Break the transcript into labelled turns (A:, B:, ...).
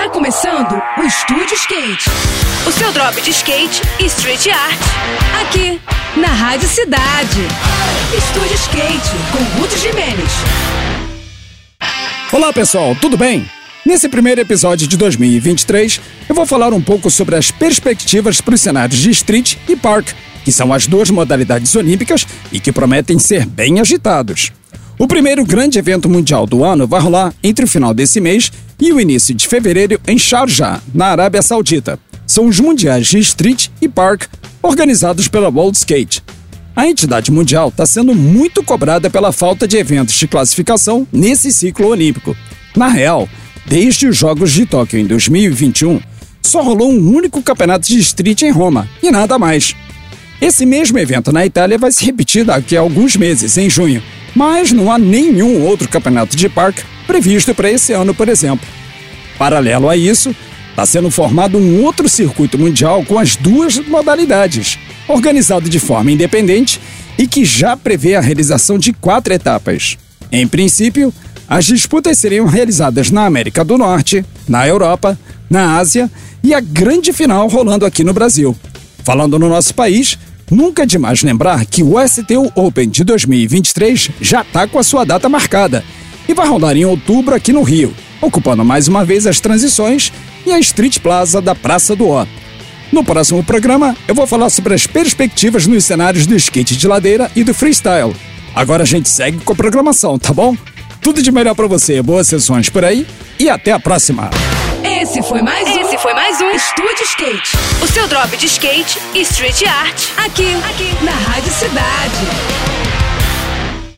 A: Tá começando o Estúdio Skate.
B: O seu drop de skate e street art.
A: Aqui, na Rádio Cidade. Estúdio Skate, com Ruth Jimenez.
C: Olá pessoal, tudo bem? Nesse primeiro episódio de 2023, eu vou falar um pouco sobre as perspectivas para os cenários de street e park, que são as duas modalidades olímpicas e que prometem ser bem agitados. O primeiro grande evento mundial do ano vai rolar entre o final desse mês e o início de fevereiro em Sharjah, na Arábia Saudita. São os Mundiais de Street e Park, organizados pela World Skate. A entidade mundial está sendo muito cobrada pela falta de eventos de classificação nesse ciclo olímpico. Na real, desde os Jogos de Tóquio em 2021, só rolou um único campeonato de street em Roma, e nada mais. Esse mesmo evento na Itália vai se repetir daqui a alguns meses, em junho, mas não há nenhum outro campeonato de parque previsto para esse ano, por exemplo. Paralelo a isso, está sendo formado um outro circuito mundial com as duas modalidades, organizado de forma independente e que já prevê a realização de quatro etapas. Em princípio, as disputas seriam realizadas na América do Norte, na Europa, na Ásia e a grande final rolando aqui no Brasil. Falando no nosso país, Nunca é demais lembrar que o STU Open de 2023 já está com a sua data marcada e vai rolar em outubro aqui no Rio, ocupando mais uma vez as transições e a Street Plaza da Praça do Ó. No próximo programa, eu vou falar sobre as perspectivas nos cenários do skate de ladeira e do freestyle. Agora a gente segue com a programação, tá bom? Tudo de melhor para você, boas sessões por aí e até a próxima!
A: Esse foi mais um.
B: Esse foi mais um
A: Estúdio Skate.
B: O seu drop de skate e street art.
A: Aqui, aqui, na Rádio Cidade.